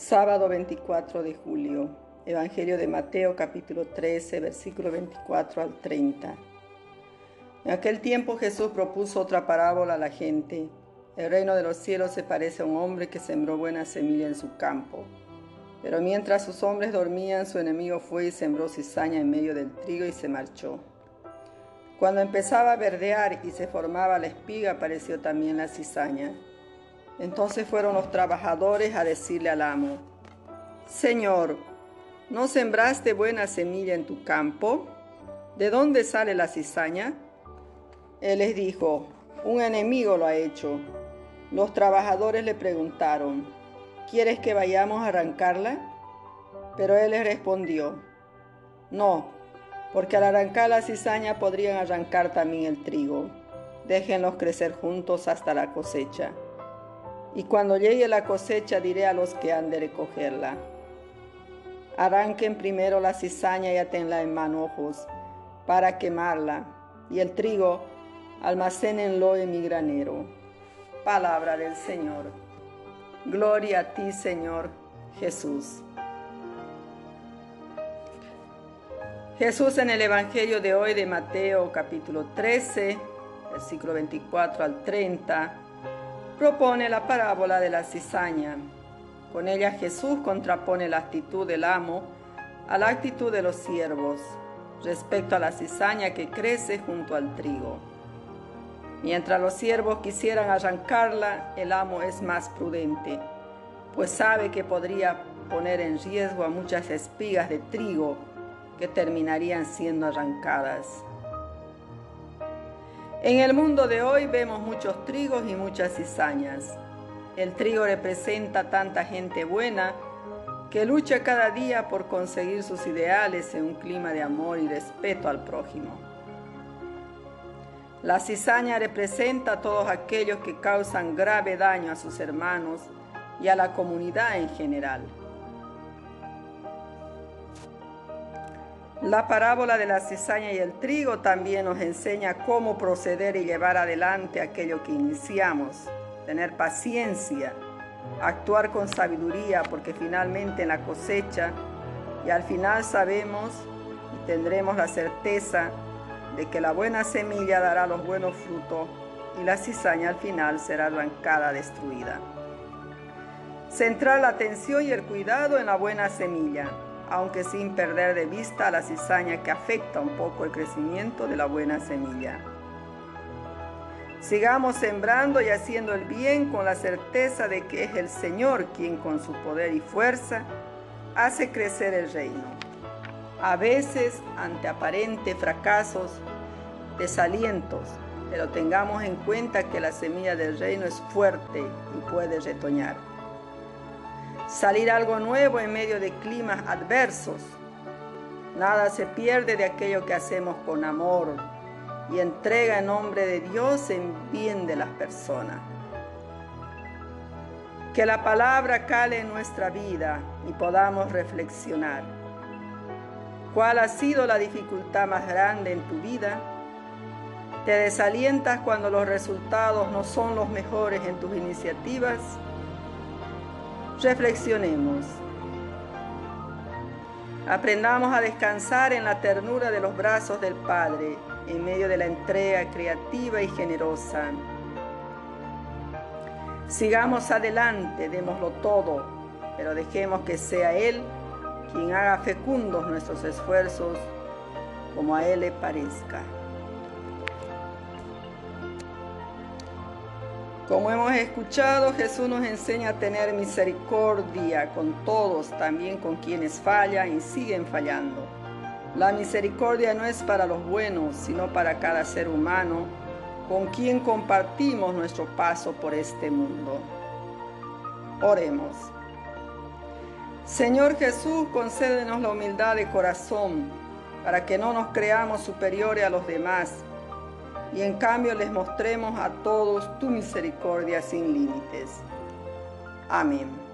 Sábado 24 de julio. Evangelio de Mateo capítulo 13, versículo 24 al 30. En aquel tiempo Jesús propuso otra parábola a la gente. El reino de los cielos se parece a un hombre que sembró buena semilla en su campo. Pero mientras sus hombres dormían, su enemigo fue y sembró cizaña en medio del trigo y se marchó. Cuando empezaba a verdear y se formaba la espiga, apareció también la cizaña. Entonces fueron los trabajadores a decirle al amo, Señor, ¿no sembraste buena semilla en tu campo? ¿De dónde sale la cizaña? Él les dijo, un enemigo lo ha hecho. Los trabajadores le preguntaron, ¿quieres que vayamos a arrancarla? Pero él les respondió, no, porque al arrancar la cizaña podrían arrancar también el trigo. Déjenlos crecer juntos hasta la cosecha. Y cuando llegue la cosecha diré a los que han de recogerla. Arranquen primero la cizaña y atenla en manojos para quemarla, y el trigo almacénenlo en mi granero. Palabra del Señor. Gloria a ti, Señor Jesús. Jesús en el Evangelio de hoy de Mateo capítulo 13, versículo 24 al 30 propone la parábola de la cizaña. Con ella Jesús contrapone la actitud del amo a la actitud de los siervos respecto a la cizaña que crece junto al trigo. Mientras los siervos quisieran arrancarla, el amo es más prudente, pues sabe que podría poner en riesgo a muchas espigas de trigo que terminarían siendo arrancadas. En el mundo de hoy vemos muchos trigos y muchas cizañas. El trigo representa tanta gente buena que lucha cada día por conseguir sus ideales en un clima de amor y respeto al prójimo. La cizaña representa a todos aquellos que causan grave daño a sus hermanos y a la comunidad en general. La parábola de la cizaña y el trigo también nos enseña cómo proceder y llevar adelante aquello que iniciamos, tener paciencia, actuar con sabiduría, porque finalmente en la cosecha y al final sabemos y tendremos la certeza de que la buena semilla dará los buenos frutos y la cizaña al final será arrancada, destruida. Centrar la atención y el cuidado en la buena semilla aunque sin perder de vista la cizaña que afecta un poco el crecimiento de la buena semilla. Sigamos sembrando y haciendo el bien con la certeza de que es el Señor quien con su poder y fuerza hace crecer el reino. A veces, ante aparentes fracasos, desalientos, pero tengamos en cuenta que la semilla del reino es fuerte y puede retoñar salir algo nuevo en medio de climas adversos. Nada se pierde de aquello que hacemos con amor y entrega en nombre de Dios en bien de las personas. Que la palabra cale en nuestra vida y podamos reflexionar. ¿Cuál ha sido la dificultad más grande en tu vida? ¿Te desalientas cuando los resultados no son los mejores en tus iniciativas? Reflexionemos. Aprendamos a descansar en la ternura de los brazos del Padre en medio de la entrega creativa y generosa. Sigamos adelante, démoslo todo, pero dejemos que sea Él quien haga fecundos nuestros esfuerzos como a Él le parezca. Como hemos escuchado, Jesús nos enseña a tener misericordia con todos, también con quienes fallan y siguen fallando. La misericordia no es para los buenos, sino para cada ser humano con quien compartimos nuestro paso por este mundo. Oremos. Señor Jesús, concédenos la humildad de corazón para que no nos creamos superiores a los demás y en cambio les mostremos a todos tu misericordia sin límites. Amén.